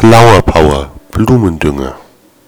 Flower Power Blumendünger.